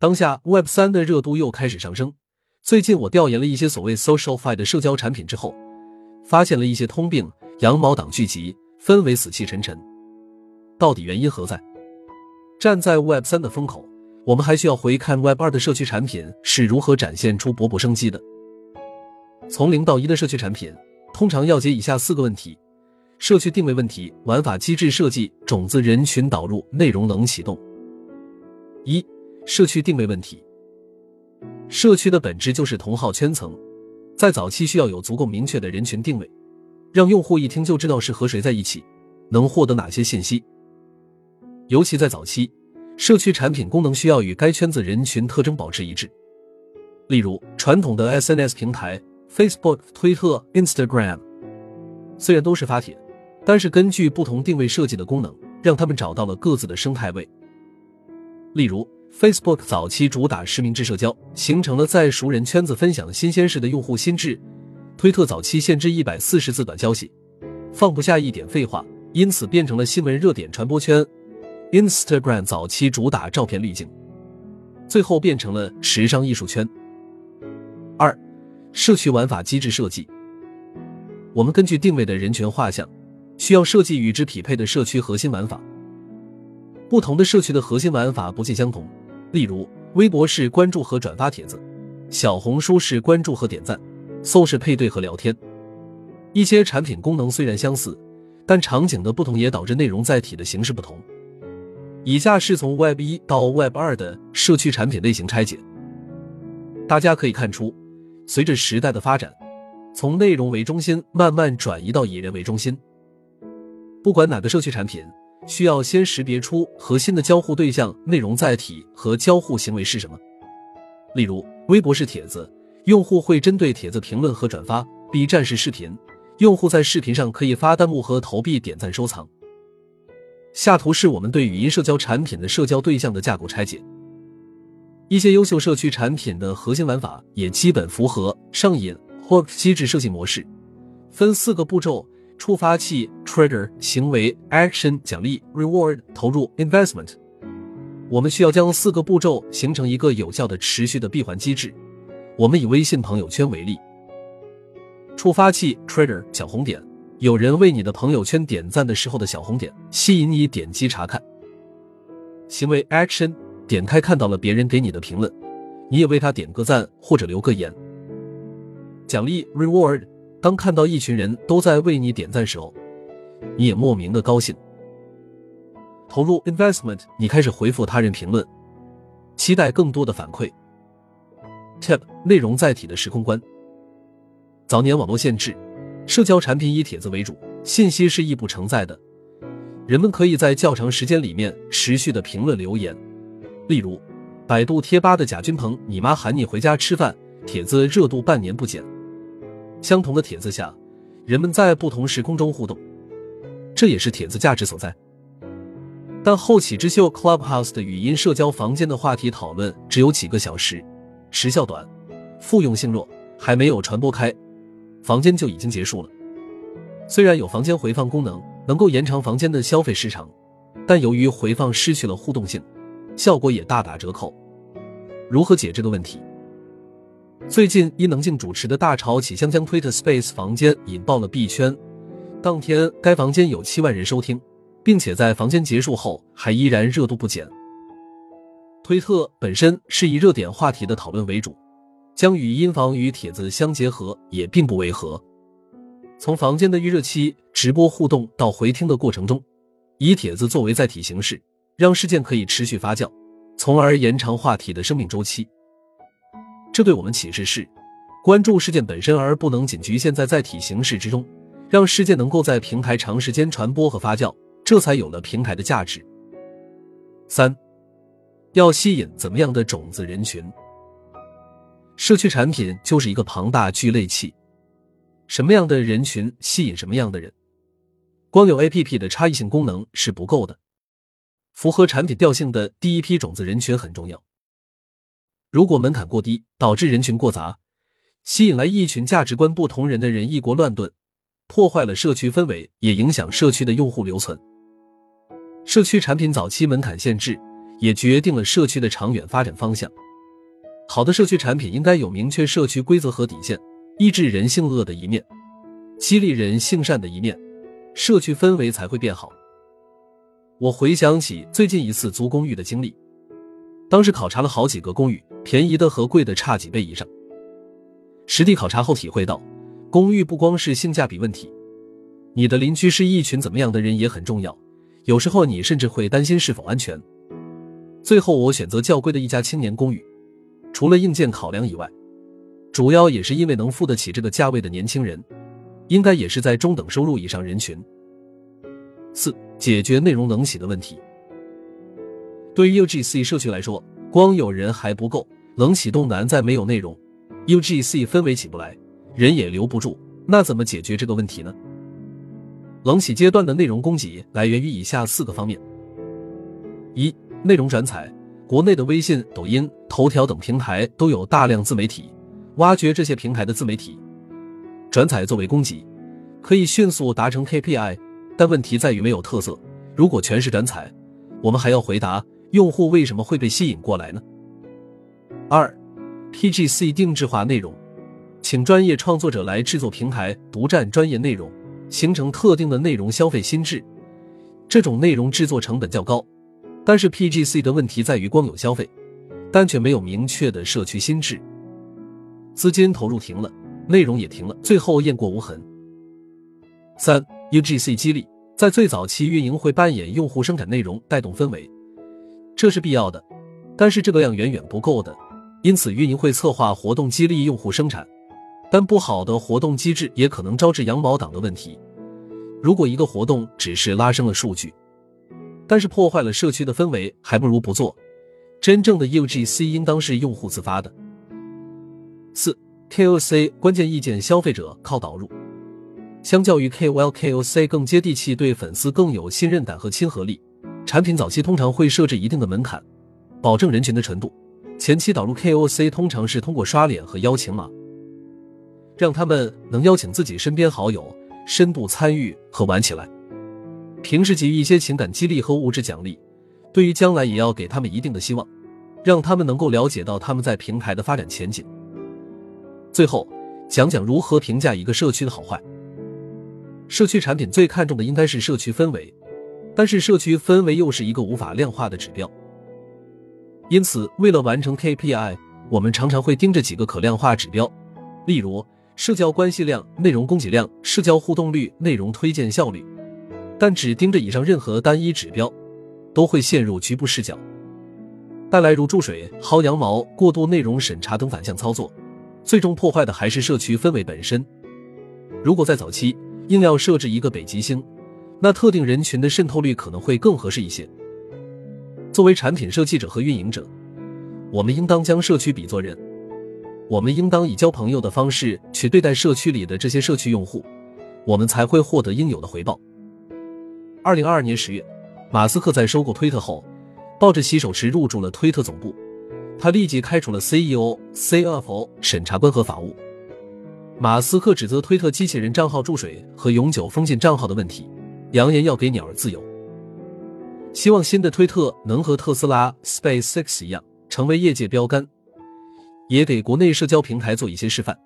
当下 Web 三的热度又开始上升。最近我调研了一些所谓 social fi 的社交产品之后，发现了一些通病，羊毛党聚集，氛围死气沉沉。到底原因何在？站在 Web 三的风口，我们还需要回看 Web 二的社区产品是如何展现出勃勃生机的。从零到一的社区产品，通常要解以下四个问题：社区定位问题、玩法机制设计、种子人群导入、内容能启动。一、社区定位问题。社区的本质就是同号圈层，在早期需要有足够明确的人群定位，让用户一听就知道是和谁在一起，能获得哪些信息。尤其在早期，社区产品功能需要与该圈子人群特征保持一致。例如，传统的 SNS 平台 Facebook、推特、Instagram，虽然都是发帖，但是根据不同定位设计的功能，让他们找到了各自的生态位。例如，Facebook 早期主打实名制社交，形成了在熟人圈子分享新鲜事的用户心智；推特早期限制一百四十字短消息，放不下一点废话，因此变成了新闻热点传播圈。Instagram 早期主打照片滤镜，最后变成了时尚艺术圈。二、社区玩法机制设计。我们根据定位的人群画像，需要设计与之匹配的社区核心玩法。不同的社区的核心玩法不尽相同，例如微博是关注和转发帖子，小红书是关注和点赞，搜是配对和聊天。一些产品功能虽然相似，但场景的不同也导致内容载体的形式不同。以下是从 Web 一到 Web 二的社区产品类型拆解。大家可以看出，随着时代的发展，从内容为中心慢慢转移到以人为中心。不管哪个社区产品，需要先识别出核心的交互对象、内容载体和交互行为是什么。例如，微博是帖子，用户会针对帖子评论和转发；B 站是视频，用户在视频上可以发弹幕和投币、点赞、收藏。下图是我们对语音社交产品的社交对象的架构拆解。一些优秀社区产品的核心玩法也基本符合上瘾 hook 机制设计模式，分四个步骤：触发器 trigger 行为 action 奖励 reward 投入 investment。我们需要将四个步骤形成一个有效的持续的闭环机制。我们以微信朋友圈为例，触发器 trigger 小红点。有人为你的朋友圈点赞的时候的小红点吸引你点击查看。行为 action 点开看到了别人给你的评论，你也为他点个赞或者留个言。奖励 reward 当看到一群人都在为你点赞时候，你也莫名的高兴。投入 investment 你开始回复他人评论，期待更多的反馈。tip 内容载体的时空观。早年网络限制。社交产品以帖子为主，信息是异步承载的，人们可以在较长时间里面持续的评论留言。例如，百度贴吧的贾君鹏“你妈喊你回家吃饭”帖子热度半年不减。相同的帖子下，人们在不同时空中互动，这也是帖子价值所在。但后起之秀 Clubhouse 的语音社交房间的话题讨论只有几个小时，时效短，复用性弱，还没有传播开。房间就已经结束了。虽然有房间回放功能，能够延长房间的消费时长，但由于回放失去了互动性，效果也大打折扣。如何解这个问题？最近伊能静主持的大潮起香江 Twitter Space 房间引爆了币圈，当天该房间有七万人收听，并且在房间结束后还依然热度不减。推特本身是以热点话题的讨论为主。将语音房与帖子相结合也并不违和。从房间的预热期、直播互动到回听的过程中，以帖子作为载体形式，让事件可以持续发酵，从而延长话题的生命周期。这对我们启示是：关注事件本身，而不能仅局限在载体形式之中，让事件能够在平台长时间传播和发酵，这才有了平台的价值。三，要吸引怎么样的种子人群？社区产品就是一个庞大聚类器，什么样的人群吸引什么样的人。光有 APP 的差异性功能是不够的，符合产品调性的第一批种子人群很重要。如果门槛过低，导致人群过杂，吸引来一群价值观不同人的人一锅乱炖，破坏了社区氛围，也影响社区的用户留存。社区产品早期门槛限制，也决定了社区的长远发展方向。好的社区产品应该有明确社区规则和底线，抑制人性恶的一面，激励人性善的一面，社区氛围才会变好。我回想起最近一次租公寓的经历，当时考察了好几个公寓，便宜的和贵的差几倍以上。实地考察后体会到，公寓不光是性价比问题，你的邻居是一群怎么样的人也很重要。有时候你甚至会担心是否安全。最后我选择较贵的一家青年公寓，除了硬件考量以外，主要也是因为能付得起这个价位的年轻人，应该也是在中等收入以上人群。四、解决内容冷洗的问题。对于 UGC 社区来说，光有人还不够，冷启动难在没有内容。UGC 氛围起不来，人也留不住，那怎么解决这个问题呢？冷启阶段的内容供给来源于以下四个方面：一、内容转采。国内的微信、抖音、头条等平台都有大量自媒体，挖掘这些平台的自媒体，转采作为供给，可以迅速达成 KPI。但问题在于没有特色。如果全是转采，我们还要回答用户为什么会被吸引过来呢？二。PGC 定制化内容，请专业创作者来制作平台，独占专业内容，形成特定的内容消费心智。这种内容制作成本较高，但是 PGC 的问题在于光有消费，但却没有明确的社区心智。资金投入停了，内容也停了，最后雁过无痕。三 UGC 激励，在最早期运营会扮演用户生产内容，带动氛围，这是必要的，但是这个量远远不够的。因此，运营会策划活动激励用户生产，但不好的活动机制也可能招致羊毛党的问题。如果一个活动只是拉升了数据，但是破坏了社区的氛围，还不如不做。真正的 UGC 应当是用户自发的。四 KOC 关键意见消费者靠导入，相较于 KOL，KOC 更接地气，对粉丝更有信任感和亲和力。产品早期通常会设置一定的门槛，保证人群的纯度。前期导入 KOC 通常是通过刷脸和邀请码，让他们能邀请自己身边好友深度参与和玩起来。平时给予一些情感激励和物质奖励，对于将来也要给他们一定的希望，让他们能够了解到他们在平台的发展前景。最后讲讲如何评价一个社区的好坏。社区产品最看重的应该是社区氛围，但是社区氛围又是一个无法量化的指标。因此，为了完成 KPI，我们常常会盯着几个可量化指标，例如社交关系量、内容供给量、社交互动率、内容推荐效率。但只盯着以上任何单一指标，都会陷入局部视角，带来如注水、薅羊毛、过度内容审查等反向操作，最终破坏的还是社区氛围本身。如果在早期硬要设置一个北极星，那特定人群的渗透率可能会更合适一些。作为产品设计者和运营者，我们应当将社区比作人，我们应当以交朋友的方式去对待社区里的这些社区用户，我们才会获得应有的回报。二零二二年十月，马斯克在收购推特后，抱着洗手池入驻了推特总部，他立即开除了 CEO、CFO、审查官和法务。马斯克指责推特机器人账号注水和永久封禁账号的问题，扬言要给鸟儿自由。希望新的推特能和特斯拉、SpaceX 一样，成为业界标杆，也给国内社交平台做一些示范。